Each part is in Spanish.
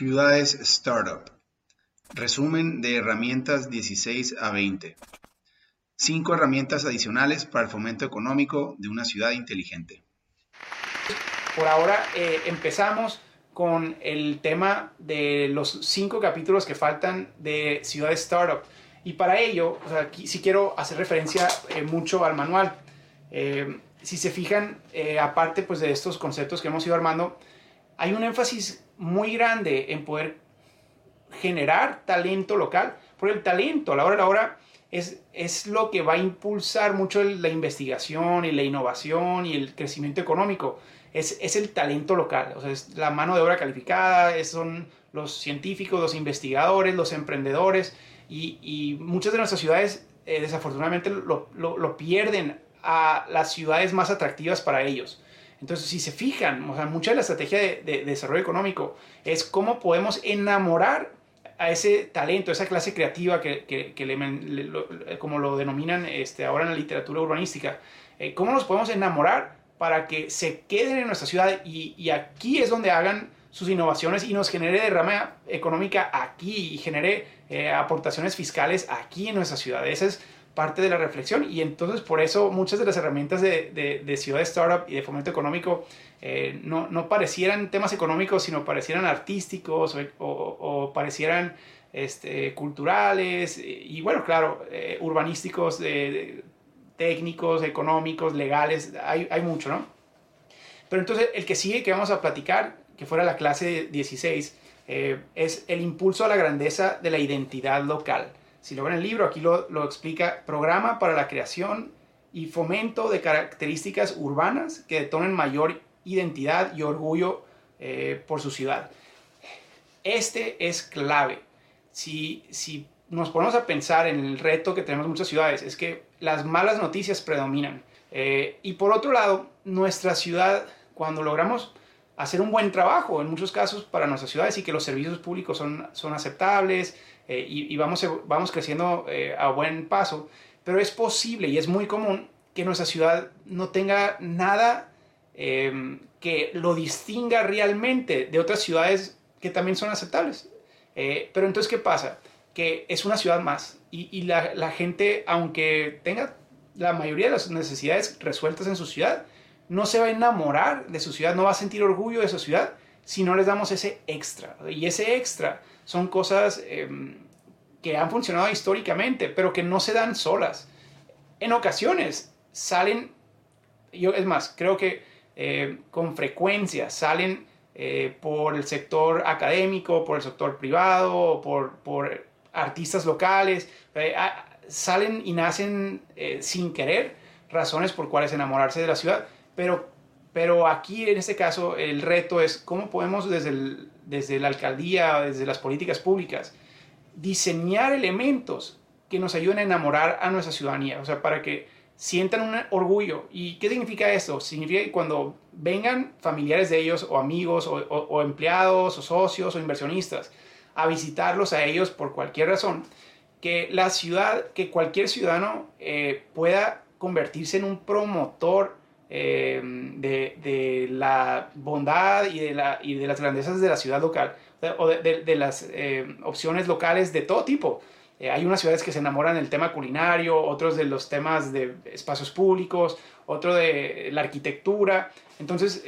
Ciudades Startup. Resumen de herramientas 16 a 20. Cinco herramientas adicionales para el fomento económico de una ciudad inteligente. Por ahora eh, empezamos con el tema de los cinco capítulos que faltan de Ciudades Startup. Y para ello, aquí sí quiero hacer referencia eh, mucho al manual. Eh, si se fijan, aparte pues, de estos conceptos que hemos ido armando, hay un énfasis muy grande en poder generar talento local, porque el talento a la hora de la hora es, es lo que va a impulsar mucho la investigación y la innovación y el crecimiento económico. Es, es el talento local, o sea, es la mano de obra calificada, son los científicos, los investigadores, los emprendedores, y, muchas de nuestras ciudades eh, desafortunadamente lo, lo pierden a las ciudades más atractivas para ellos. Entonces, si se fijan, o sea, mucha de la estrategia de, desarrollo económico es cómo podemos enamorar a ese talento, a esa clase creativa que, que, le, como lo denominan este, ahora en la literatura urbanística, eh, cómo nos podemos enamorar para que se queden en nuestra ciudad y, y, aquí es donde hagan sus innovaciones y nos genere derrama económica aquí y genere eh, aportaciones fiscales aquí en nuestra ciudad. Esa es parte de la reflexión y entonces por eso muchas de las herramientas de, de, de ciudad startup y de fomento económico eh, no, no, parecieran temas económicos, sino parecieran artísticos o, parecieran este, culturales y bueno, claro, eh, urbanísticos, técnicos, económicos, legales, hay, hay mucho, ¿no? Pero entonces el que sigue que vamos a platicar, que fuera la clase 16, eh, es el impulso a la grandeza de la identidad local. Si lo ven en el libro, aquí lo, lo explica, programa para la creación y fomento de características urbanas que detonen mayor identidad y orgullo eh, por su ciudad. Este es clave. Si, si nos ponemos a pensar en el reto que tenemos muchas ciudades, es que las malas noticias predominan. Eh, y por otro lado, nuestra ciudad, cuando logramos hacer un buen trabajo en muchos casos para nuestras ciudades y que los servicios públicos son, son aceptables, eh, y, vamos, vamos creciendo eh, a buen paso, pero es posible y es muy común que nuestra ciudad no tenga nada em, que lo distinga realmente de otras ciudades que también son aceptables. Eh, pero entonces, ¿qué pasa? Que es una ciudad más y, la, la, gente, aunque tenga la mayoría de las necesidades resueltas en su ciudad, no se va a enamorar de su ciudad, no va a sentir orgullo de su ciudad si no les damos ese extra. Y ese extra son cosas em, que han funcionado históricamente, pero que no se dan solas. En ocasiones salen, yo es más, creo que eh, con frecuencia salen eh, por el sector académico, por el sector privado, por, artistas locales, eh, salen y nacen sin querer razones por cuales enamorarse de la ciudad, pero, pero aquí en este caso el reto es cómo podemos desde el, desde la alcaldía, desde las políticas públicas, diseñar elementos que nos ayuden a enamorar a nuestra ciudadanía, o sea, para que sientan un orgullo. ¿Y qué significa esto? Significa que cuando vengan familiares de ellos o amigos o, empleados o socios o inversionistas a visitarlos a ellos por cualquier razón, que la ciudad, que cualquier ciudadano eh, pueda convertirse en un promotor eh, de, la bondad y de, la, y de las grandezas de la ciudad local o de, las eh, opciones locales de todo tipo. Eh, hay unas ciudades que se enamoran del tema culinario, otros de los temas de espacios públicos, otro de la arquitectura. Entonces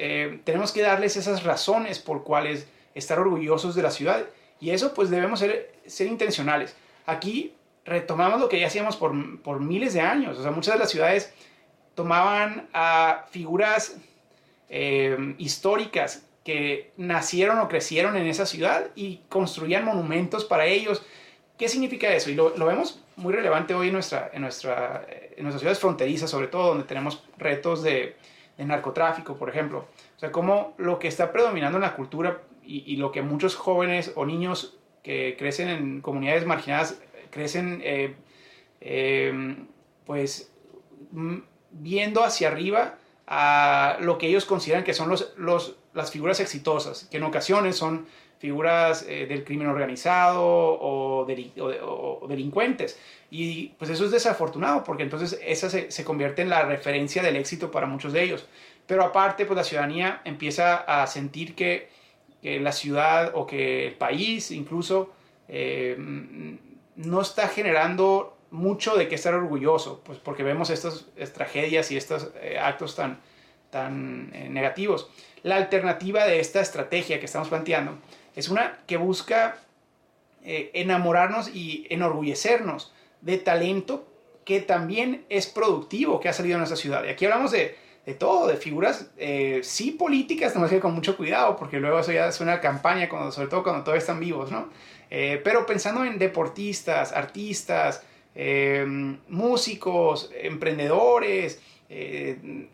tenemos que darles esas razones por cuales estar orgullosos de la ciudad y eso pues debemos ser, ser intencionales. Aquí retomamos lo que ya hacíamos por, por miles de años. O sea, muchas de las ciudades tomaban a figuras eh, históricas que nacieron o crecieron en esa ciudad y construían monumentos para ellos. ¿Qué significa eso? Y lo, vemos muy relevante hoy en, nuestra, en, nuestra, en nuestras ciudades fronterizas, sobre todo donde tenemos retos de, narcotráfico, por ejemplo. O sea, cómo lo que está predominando en la cultura y, lo que muchos jóvenes o niños que crecen en comunidades marginadas crecen, eh, eh, pues viendo hacia arriba a lo que ellos consideran que son los, los, las figuras exitosas, que en ocasiones son figuras eh, del crimen organizado o, o, delincuentes. Y pues eso es desafortunado porque entonces esa se, se, convierte en la referencia del éxito para muchos de ellos. Pero aparte, pues la ciudadanía empieza a sentir que que la ciudad o que el país incluso eh, no está generando mucho de qué estar orgulloso, pues porque vemos estas, tragedias y estos eh, actos tan, tan eh, negativos. La alternativa de esta estrategia que estamos planteando es una que busca enamorarnos y enorgullecernos de talento que también es productivo que ha salido en nuestra ciudad. Y aquí hablamos de, de todo, de figuras, eh, sí políticas, tenemos que ir con mucho cuidado, porque luego eso ya es una campaña, sobre todo cuando todavía están vivos, ¿no? Eh, pero pensando en deportistas, artistas, eh, músicos, emprendedores,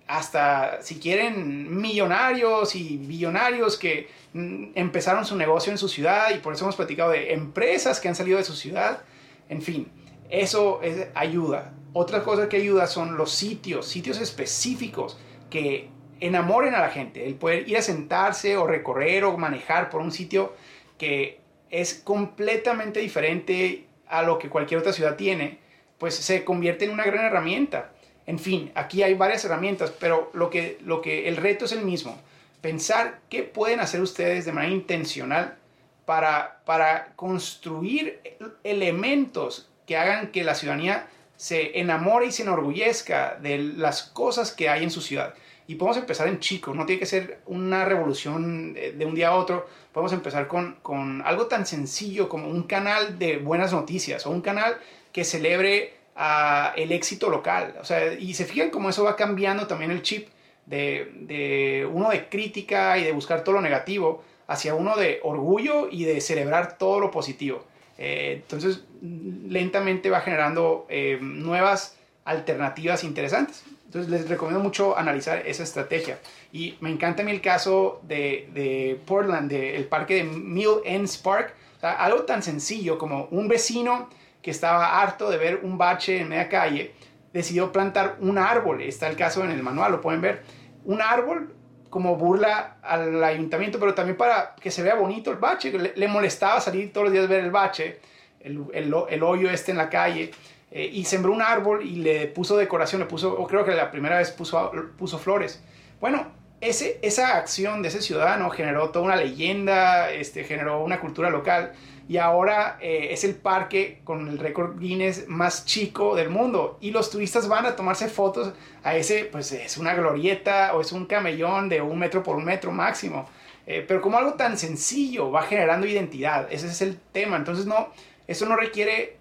hasta si quieren millonarios y billonarios que mm, empezaron su negocio en su ciudad y por eso hemos platicado de empresas que han salido de su ciudad, en fin, eso es, ayuda. Otra cosa que ayuda son los sitios, sitios específicos que enamoren a la gente. El poder ir a sentarse o recorrer o manejar por un sitio que es completamente diferente a lo que cualquier otra ciudad tiene, pues se convierte en una gran herramienta. En fin, aquí hay varias herramientas, pero lo que, lo que el reto es el mismo. Pensar qué pueden hacer ustedes de manera intencional para, para construir elementos que hagan que la ciudadanía se enamore y se enorgullezca de las cosas que hay en su ciudad. Y podemos empezar en chico, no tiene que ser una revolución de un día a otro. Podemos empezar con, con algo tan sencillo como un canal de buenas noticias o un canal que celebre uh, el éxito local. O sea, y se fijan cómo eso va cambiando también el chip de, de uno de crítica y de buscar todo lo negativo hacia uno de orgullo y de celebrar todo lo positivo. Eh, entonces, lentamente va generando eh, nuevas alternativas interesantes. Entonces, les recomiendo mucho analizar esa estrategia. Y me encanta a mí el caso de, de Portland, del parque de Mill Ends Park. algo tan sencillo como un vecino que estaba harto de ver un bache en media calle, decidió plantar un árbol. Está el caso en el manual, lo pueden ver. Un árbol como burla al ayuntamiento, pero también para que se vea bonito el bache. Le, molestaba salir todos los días a ver el bache, el, el, hoyo este en la calle, eh, y sembró un árbol y le puso decoración, le puso, o creo que la primera vez puso, puso flores. Bueno, ese, esa acción de ese ciudadano generó toda una leyenda, este, generó una cultura local y ahora eh, es el parque con el récord Guinness más chico del mundo y los turistas van a tomarse fotos a ese, pues es una glorieta o es un camellón de un metro por un metro máximo. Eh, pero como algo tan sencillo va generando identidad, ese es el tema. Entonces no, eso no requiere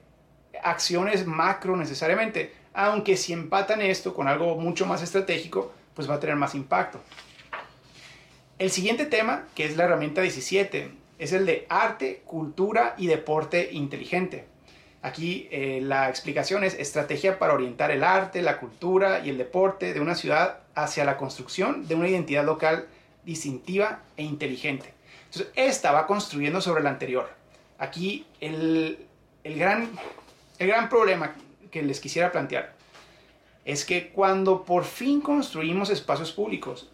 acciones macro necesariamente, aunque si empatan esto con algo mucho más estratégico, pues va a tener más impacto. El siguiente tema, que es la herramienta 17, es el de arte, cultura y deporte inteligente. Aquí eh, la explicación es estrategia para orientar el arte, la cultura y el deporte de una ciudad hacia la construcción de una identidad local distintiva e inteligente. Entonces, esta va construyendo sobre la anterior. Aquí el, el, gran, el gran problema que les quisiera plantear es que cuando por fin construimos espacios públicos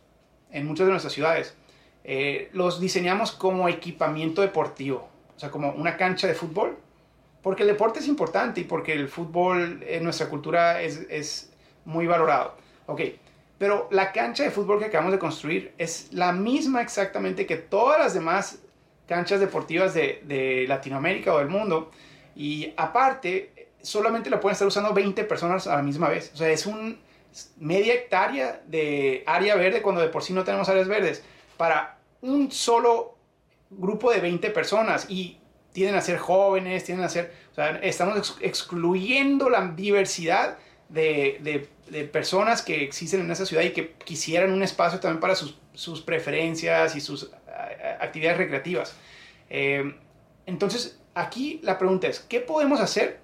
en muchas de nuestras ciudades, eh, los diseñamos como equipamiento deportivo, o sea, como una cancha de fútbol, porque el deporte es importante y porque el fútbol en nuestra cultura es, es muy valorado. Ok, pero la cancha de fútbol que acabamos de construir es la misma exactamente que todas las demás canchas deportivas de, de Latinoamérica o del mundo. Y aparte, solamente la pueden estar usando 20 personas a la misma vez. O sea, es un media hectárea de área verde cuando de por sí no tenemos áreas verdes para un solo grupo de 20 personas y tienden a ser jóvenes, tienden a ser, o sea, estamos excluyendo la diversidad de, de, personas que existen en esa ciudad y que quisieran un espacio también para sus, sus preferencias y sus actividades recreativas. Eh, entonces, aquí la pregunta es, ¿qué podemos hacer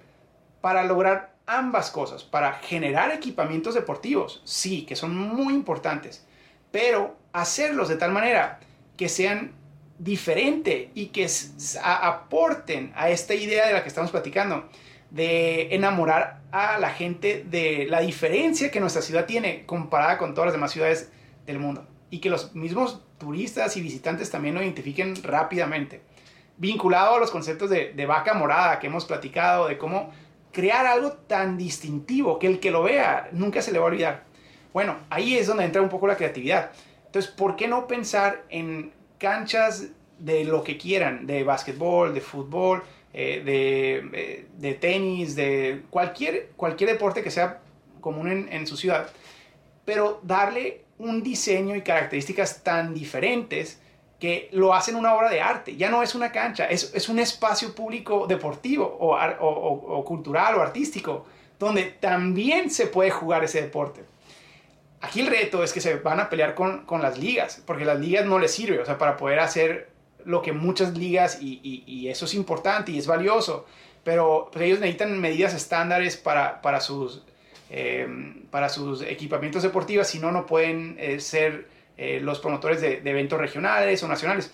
para lograr ambas cosas? Para generar equipamientos deportivos, sí, que son muy importantes, pero hacerlos de tal manera que sean diferentes y que aporten a esta idea de la que estamos platicando, de enamorar a la gente de la diferencia que nuestra ciudad tiene comparada con todas las demás ciudades del mundo. Y que los mismos turistas y visitantes también lo identifiquen rápidamente. Vinculado a los conceptos de, de vaca morada que hemos platicado, de cómo crear algo tan distintivo que el que lo vea nunca se le va a olvidar. Bueno, ahí es donde entra un poco la creatividad. Entonces, ¿por qué no pensar en canchas de lo que quieran, de básquetbol, de fútbol, eh, de, de, tenis, de cualquier, cualquier deporte que sea común en, su ciudad, pero darle un diseño y características tan diferentes que lo hacen una obra de arte. Ya no es una cancha, es, es un espacio público deportivo o, o, cultural o artístico, donde también se puede jugar ese deporte. Aquí el reto es que se van a pelear con, con las ligas, porque las ligas no les sirve, o sea, para poder hacer lo que muchas ligas, y, y, eso es importante y es valioso, pero pues, ellos necesitan medidas estándares para, para, sus, eh, para sus equipamientos deportivos, si no, no pueden eh, ser eh, los promotores de, eventos regionales o nacionales.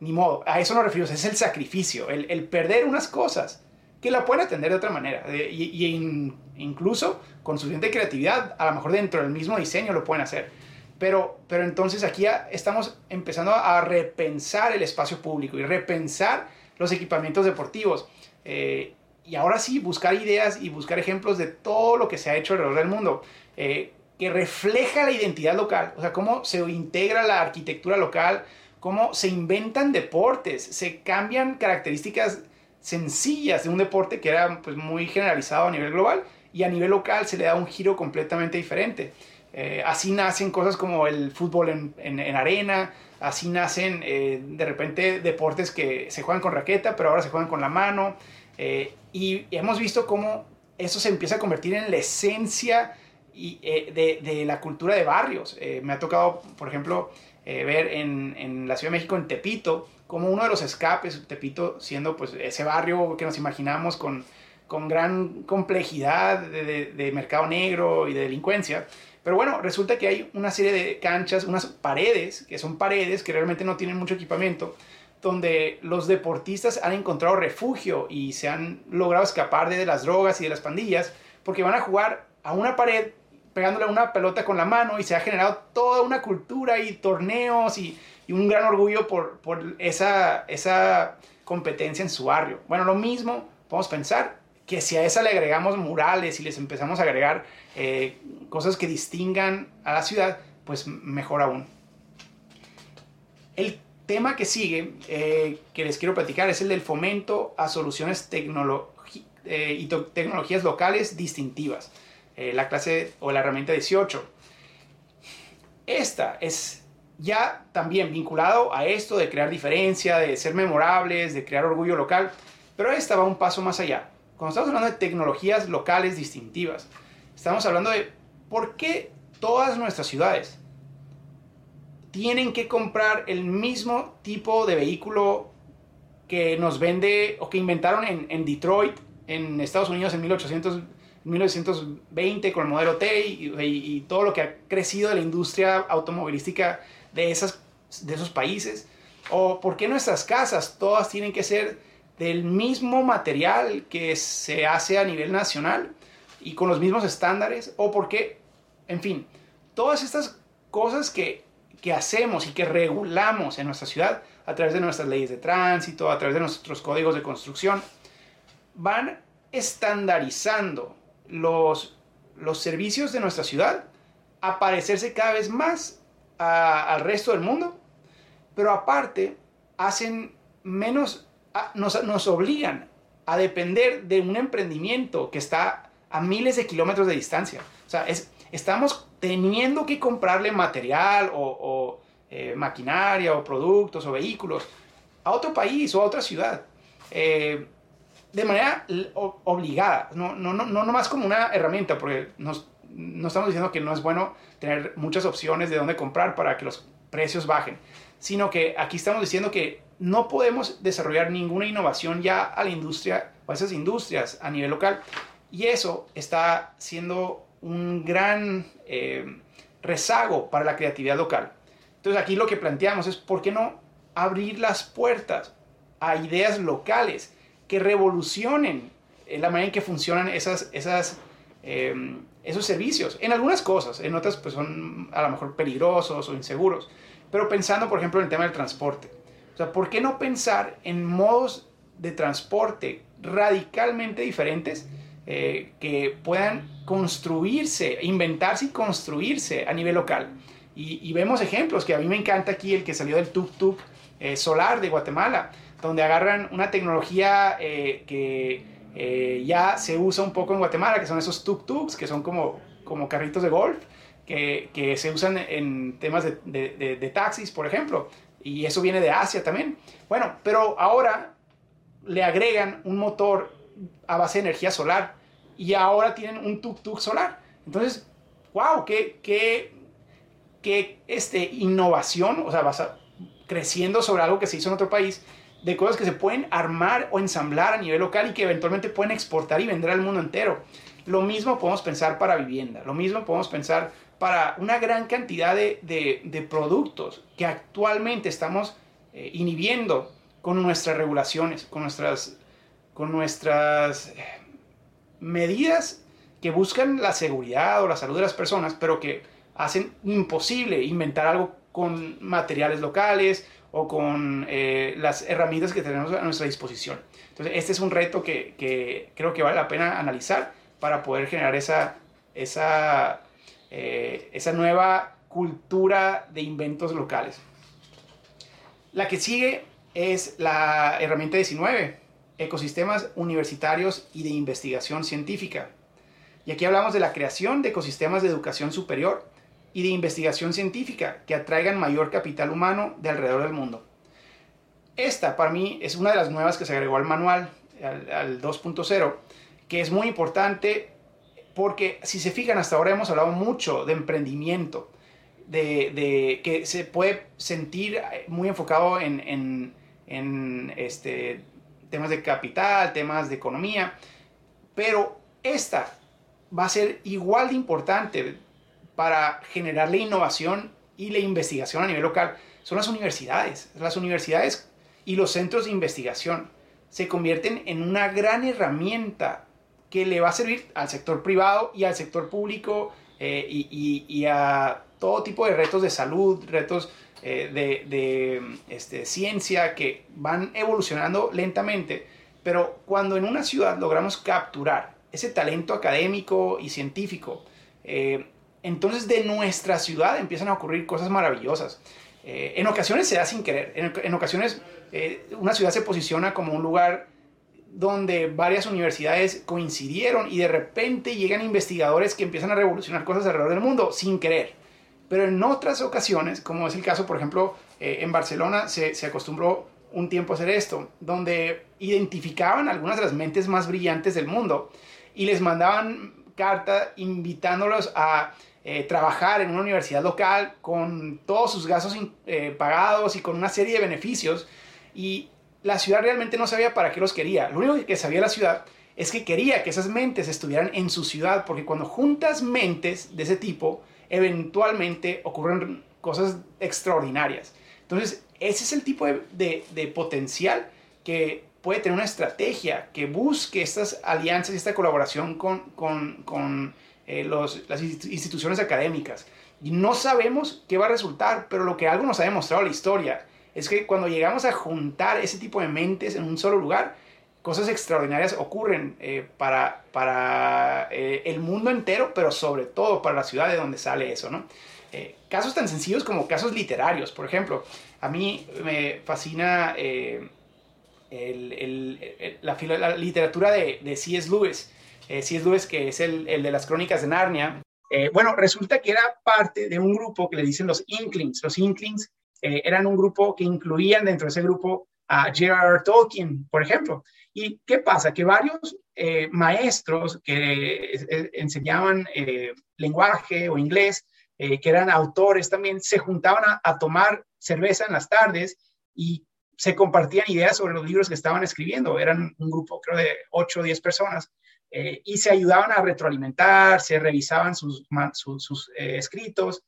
Ni modo, a eso no refiero, es el sacrificio, el, el perder unas cosas que la pueden atender de otra manera. y, y incluso con suficiente creatividad, a lo mejor dentro del mismo diseño lo pueden hacer. Pero, pero entonces aquí ya estamos empezando a repensar el espacio público y repensar los equipamientos deportivos. Eh, y ahora sí, buscar ideas y buscar ejemplos de todo lo que se ha hecho alrededor del mundo. Eh, que refleja la identidad local, o sea, cómo se integra la arquitectura local, cómo se inventan deportes, se cambian características sencillas de un deporte que era pues, muy generalizado a nivel global y a nivel local se le da un giro completamente diferente. Eh, así nacen cosas como el fútbol en, en, arena, así nacen eh, de repente deportes que se juegan con raqueta, pero ahora se juegan con la mano. Eh, y hemos visto cómo eso se empieza a convertir en la esencia y, eh, de, de, la cultura de barrios. Eh, me ha tocado, por ejemplo, eh, ver en, en, la Ciudad de México, en Tepito, como uno de los escapes, Tepito siendo pues ese barrio que nos imaginamos con, con gran complejidad de, de, mercado negro y de delincuencia. Pero bueno, resulta que hay una serie de canchas, unas paredes, que son paredes que realmente no tienen mucho equipamiento, donde los deportistas han encontrado refugio y se han logrado escapar de las drogas y de las pandillas, porque van a jugar a una pared pegándole una pelota con la mano y se ha generado toda una cultura y torneos y, y un gran orgullo por, por, esa, esa competencia en su barrio. Bueno, lo mismo podemos pensar que si a esa le agregamos murales y les empezamos a agregar eh, cosas que distingan a la ciudad, pues mejor aún. El tema que sigue, eh, que les quiero platicar, es el del fomento a soluciones eh, y tecnologías locales distintivas. Eh, la clase o la herramienta 18. Esta es ya también vinculado a esto de crear diferencia, de ser memorables, de crear orgullo local, pero esta va un paso más allá. Cuando estamos hablando de tecnologías locales distintivas, estamos hablando de por qué todas nuestras ciudades tienen que comprar el mismo tipo de vehículo que nos vende o que inventaron en, en Detroit, en Estados Unidos en 1800 1920 con el modelo T y, todo lo que ha crecido de la industria automovilística de, esas, de esos países? ¿O por qué nuestras casas todas tienen que ser del mismo material que se hace a nivel nacional y con los mismos estándares? ¿O por qué, en fin, todas estas cosas que, que hacemos y que regulamos en nuestra ciudad a través de nuestras leyes de tránsito, a través de nuestros códigos de construcción, van estandarizando los, los servicios de nuestra ciudad a cada vez más al resto del mundo, pero aparte hacen menos, nos, nos obligan a depender de un emprendimiento que está a miles de kilómetros de distancia. O sea, es, estamos teniendo que comprarle material o, eh, maquinaria o productos o vehículos a otro país o a otra ciudad. Eh, de manera obligada, no, no, no, no más como una herramienta, porque nos, no estamos diciendo que no es bueno tener muchas opciones de dónde comprar para que los precios bajen, sino que aquí estamos diciendo que no podemos desarrollar ninguna innovación ya a la industria o a esas industrias a nivel local. Y eso está siendo un gran eh, rezago para la creatividad local. Entonces aquí lo que planteamos es, ¿por qué no abrir las puertas a ideas locales? Revolucionen la manera en que funcionan esas, em, esos servicios. En algunas cosas, en otras pues son a lo mejor peligrosos o inseguros. Pero pensando, por ejemplo, en el tema del transporte. O sea, ¿por qué no pensar en modos de transporte radicalmente diferentes eh, que puedan construirse, inventarse y construirse a nivel local? Y, vemos ejemplos que a mí me encanta aquí, el que salió del tuk-tuk eh, solar de Guatemala, donde agarran una tecnología eh, que eh, ya se usa un poco en Guatemala, que son esos tuk-tuks, que son como, como carritos de golf, que, que se usan en temas de, taxis, por ejemplo, y eso viene de Asia también. Bueno, pero ahora le agregan un motor a base de energía solar y ahora tienen un tuk-tuk solar. Entonces, wow, qué, qué, qué este, innovación, o sea, vas creciendo sobre algo que se hizo en otro país, de cosas que se pueden armar o ensamblar a nivel local y que eventualmente pueden exportar y vender al mundo entero. Lo mismo podemos pensar para vivienda, lo mismo podemos pensar para una gran cantidad de, de, productos que actualmente estamos eh, inhibiendo con nuestras regulaciones, con nuestras, con nuestras eh, medidas que buscan la seguridad o la salud de las personas, pero que hacen imposible inventar algo con materiales locales o con eh, las herramientas que tenemos a nuestra disposición. Entonces, este es un reto que, creo que vale la pena analizar para poder generar eh, esa nueva cultura de inventos locales. La que sigue es la herramienta 19, ecosistemas universitarios y de investigación científica. Y aquí hablamos de la creación de ecosistemas de educación superior y de investigación científica que atraigan mayor capital humano de alrededor del mundo. Esta para mí es una de las nuevas que se agregó al manual, al, 2.0, que es muy importante porque si se fijan hasta ahora hemos hablado mucho de emprendimiento, de, que se puede sentir muy enfocado en, en, este, temas de capital, temas de economía, pero esta va a ser igual de importante para generar la innovación y la investigación a nivel local son las universidades. Las universidades y los centros de investigación se convierten en una gran herramienta que le va a servir al sector privado y al sector público eh, y, a todo tipo de retos de salud, retos eh, de, este, ciencia que van evolucionando lentamente. Pero cuando en una ciudad logramos capturar ese talento académico y científico, eh, entonces de nuestra ciudad empiezan a ocurrir cosas maravillosas. Eh, en ocasiones se da sin querer, en, ocasiones eh, una ciudad se posiciona como un lugar donde varias universidades coincidieron y de repente llegan investigadores que empiezan a revolucionar cosas alrededor del mundo sin querer. Pero en otras ocasiones, como es el caso, por ejemplo, eh, en Barcelona se, se acostumbró un tiempo a hacer esto, donde identificaban algunas de las mentes más brillantes del mundo y les mandaban carta invitándolos a eh, trabajar en una universidad local con todos sus gastos eh, pagados y con una serie de beneficios. Y la ciudad realmente no sabía para qué los quería. Lo único que sabía la ciudad es que quería que esas mentes estuvieran en su ciudad, porque cuando juntas mentes de ese tipo, eventualmente ocurren cosas extraordinarias. Entonces, ese es el tipo de, de potencial que puede tener una estrategia que busque estas alianzas y esta colaboración con, con, con eh, las instituciones académicas. Y no sabemos qué va a resultar, pero lo que algo nos ha demostrado la historia es que cuando llegamos a juntar ese tipo de mentes en un solo lugar, cosas extraordinarias ocurren eh, para, para eh, el mundo entero, pero sobre todo para la ciudad de donde sale eso, ¿no? casos tan sencillos como casos literarios, por ejemplo. A mí me fascina la, literatura de, de C.S. Lewis eh, es Lewis, que es el, el, de las crónicas de Narnia. Eh, bueno, resulta que era parte de un grupo que le dicen los Inklings. Los Inklings eh, eran un grupo que incluían dentro de ese grupo a J.R.R. Tolkien, por ejemplo. ¿Y qué pasa? Que varios eh, maestros que enseñaban lenguaje o inglés, que eran autores también, se juntaban a, a tomar cerveza en las tardes y se compartían ideas sobre los libros que estaban escribiendo. Eran un grupo, creo, de 8 o 10 personas. Eh, y se ayudaban a retroalimentar, se revisaban sus, eh, escritos,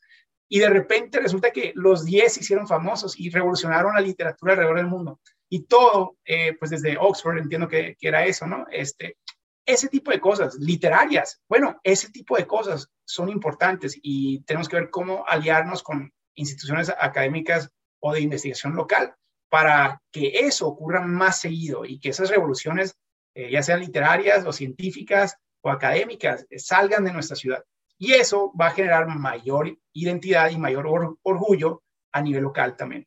y de repente resulta que los 10 se hicieron famosos y revolucionaron la literatura alrededor del mundo. Y todo, eh, pues desde Oxford entiendo que, que, era eso, ¿no? Este, ese tipo de cosas, literarias, bueno, ese tipo de cosas son importantes y tenemos que ver cómo aliarnos con instituciones académicas o de investigación local para que eso ocurra más seguido y que esas revoluciones eh, ya sean literarias o científicas o académicas, eh, salgan de nuestra ciudad. Y eso va a generar mayor identidad y mayor orgullo a nivel local también.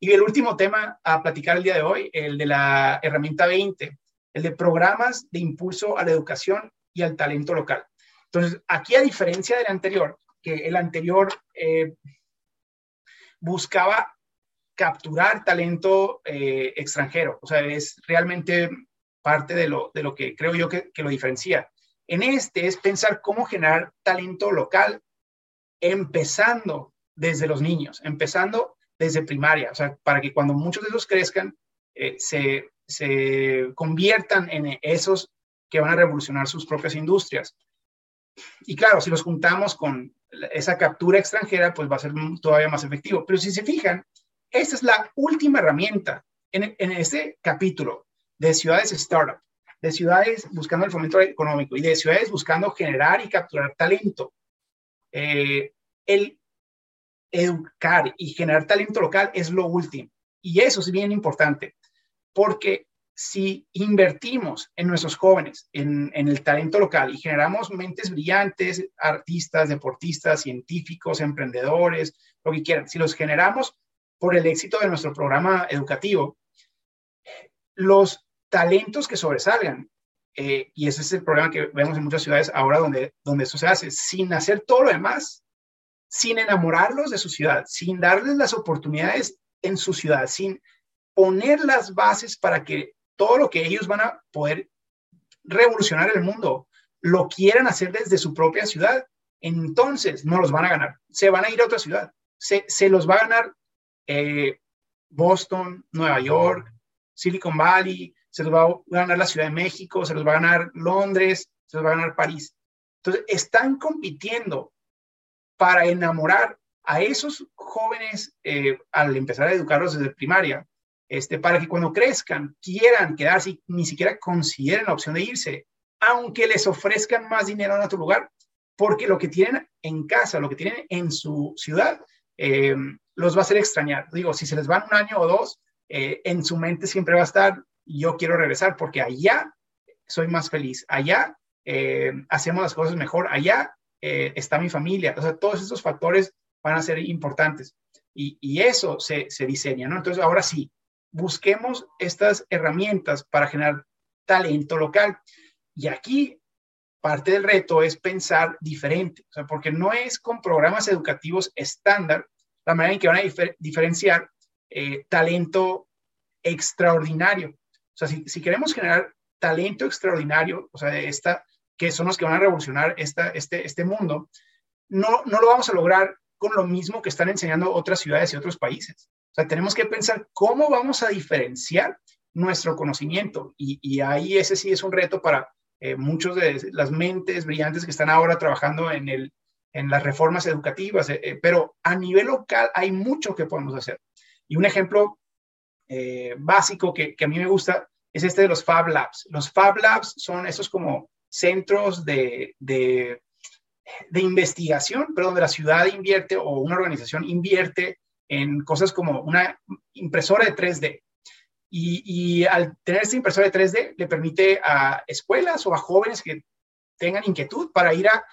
Y el último tema a platicar el día de hoy, el de la herramienta 20, el de programas de impulso a la educación y al talento local. Entonces, aquí a diferencia del anterior, que el anterior eh, buscaba capturar talento eh, extranjero, o sea, es realmente parte de lo, de lo que creo yo que, que lo diferencia. En este es pensar cómo generar talento local, empezando desde los niños, empezando desde primaria, o sea, para que cuando muchos de ellos crezcan, eh, se, se conviertan en esos que van a revolucionar sus propias industrias. Y claro, si los juntamos con esa captura extranjera, pues va a ser todavía más efectivo. Pero si se fijan, esta es la última herramienta en, en este capítulo de ciudades startup, de ciudades buscando el fomento económico y de ciudades buscando generar y capturar talento. Eh, el educar y generar talento local es lo último. Y eso es bien importante, porque si invertimos en nuestros jóvenes, en, el talento local y generamos mentes brillantes, artistas, deportistas, científicos, emprendedores, lo que quieran, si los generamos por el éxito de nuestro programa educativo, los talentos que sobresalgan, eh, y ese es el problema que vemos en muchas ciudades ahora donde, donde eso se hace, sin hacer todo lo demás, sin enamorarlos de su ciudad, sin darles las oportunidades en su ciudad, sin poner las bases para que todo lo que ellos van a poder revolucionar el mundo lo quieran hacer desde su propia ciudad, entonces no los van a ganar. Se van a ir a otra ciudad. Se, se los va a ganar eh, Boston, Nueva York, Silicon Valley, se los va a ganar la Ciudad de México, se los va a ganar Londres, se los va a ganar París. Entonces, están compitiendo para enamorar a esos jóvenes eh, al empezar a educarlos desde primaria, este, para que cuando crezcan quieran quedarse y ni siquiera consideren la opción de irse, aunque les ofrezcan más dinero en otro lugar, porque lo que tienen en casa, lo que tienen en su ciudad, eh, los va a hacer extrañar. Digo, si se les van un año o dos, eh, en su mente siempre va a estar, yo quiero regresar porque allá soy más feliz, allá hacemos las cosas mejor, allá eh, está mi familia. O sea, todos estos factores van a ser importantes y, eso se, diseña, ¿no? Entonces, ahora sí, busquemos estas herramientas para generar talento local. Y aquí parte del reto es pensar diferente, o sea, porque no es con programas educativos estándar la manera en que van a diferenciar eh, talento extraordinario. O sea, si, queremos generar talento extraordinario, o sea, esta, que son los que van a revolucionar esta, este, este mundo, no, no lo vamos a lograr con lo mismo que están enseñando otras ciudades y otros países. O sea, tenemos que pensar cómo vamos a diferenciar nuestro conocimiento. Y, y ahí ese sí es un reto para eh, muchos de las mentes brillantes que están ahora trabajando en, el, en las reformas educativas. Eh, eh, pero a nivel local hay mucho que podemos hacer. Y un ejemplo básico que, que, a mí me gusta es este de los Fab Labs. Los Fab Labs son esos como centros de, de, investigación, pero donde la ciudad invierte o una organización invierte en cosas como una impresora de 3D. Y, al tener esta impresora de 3D le permite a escuelas o a jóvenes que tengan inquietud para ir a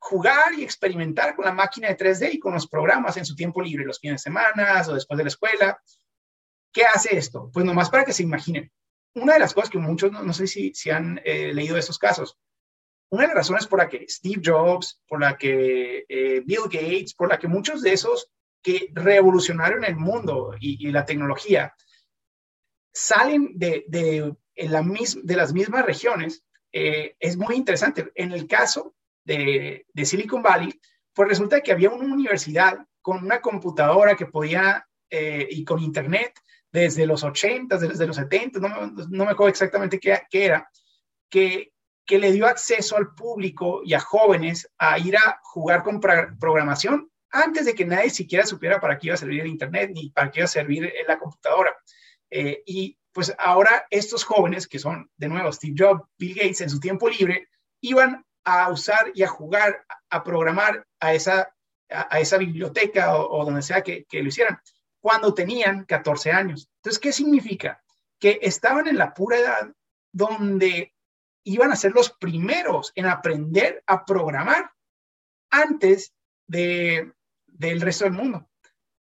jugar y experimentar con la máquina de 3D y con los programas en su tiempo libre, los fines de semana o después de la escuela. ¿Qué hace esto? Pues nomás para que se imaginen una de las cosas que muchos, no, sé si, si han eh, leído de estos casos, una de las razones por la que Steve Jobs, por la que eh, Bill Gates, por la que muchos de esos que revolucionaron el mundo y, la tecnología salen de, de, la de las mismas regiones, eh, es muy interesante. En el caso de, de, Silicon Valley, pues resulta que había una universidad con una computadora que podía, y con internet, desde los 80, desde los 70, no, no me acuerdo exactamente qué, era, que, que, le dio acceso al público y a jóvenes a ir a jugar con programación antes de que nadie siquiera supiera para qué iba a servir el Internet ni para qué iba a servir la computadora. Eh, y pues ahora estos jóvenes, que son de nuevo Steve Jobs, Bill Gates, en su tiempo libre, iban a usar y a jugar, a programar a esa, a, esa biblioteca o, donde sea que, que lo hicieran cuando tenían 14 años. Entonces, ¿qué significa? Que estaban en la pura edad donde iban a ser los primeros en aprender a programar antes de, del resto del mundo.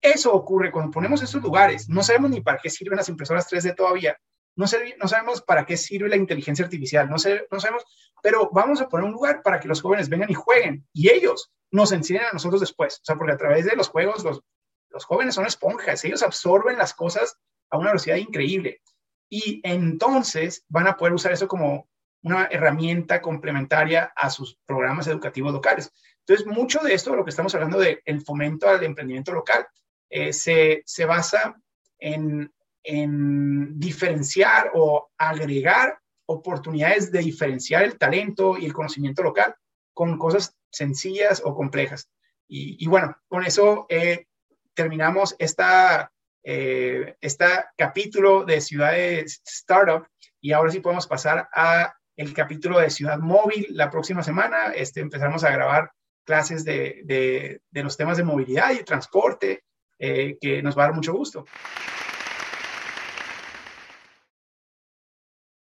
eso ocurre cuando ponemos esos lugares. No sabemos ni para qué sirven las impresoras 3D todavía. No, no sabemos para qué sirve la inteligencia artificial. No, sé, no sabemos, pero vamos a poner un lugar para que los jóvenes vengan y jueguen. Y ellos nos enseñen a nosotros después. O sea, porque a través de los juegos, los, los jóvenes son esponjas. Ellos absorben las cosas a una velocidad increíble. Y entonces van a poder usar eso como una herramienta complementaria a sus programas educativos locales. Entonces, mucho de esto, lo que estamos hablando del fomento al emprendimiento local, eh, se, se, basa en, en diferenciar o agregar oportunidades de diferenciar el talento y el conocimiento local con cosas sencillas o complejas. Y, bueno, con eso eh, terminamos esta, este capítulo de ciudades startup y ahora sí podemos pasar a el capítulo de ciudad móvil la próxima semana. Este, empezamos a grabar clases de, de, los temas de movilidad y transporte, eh, que nos va a dar mucho gusto.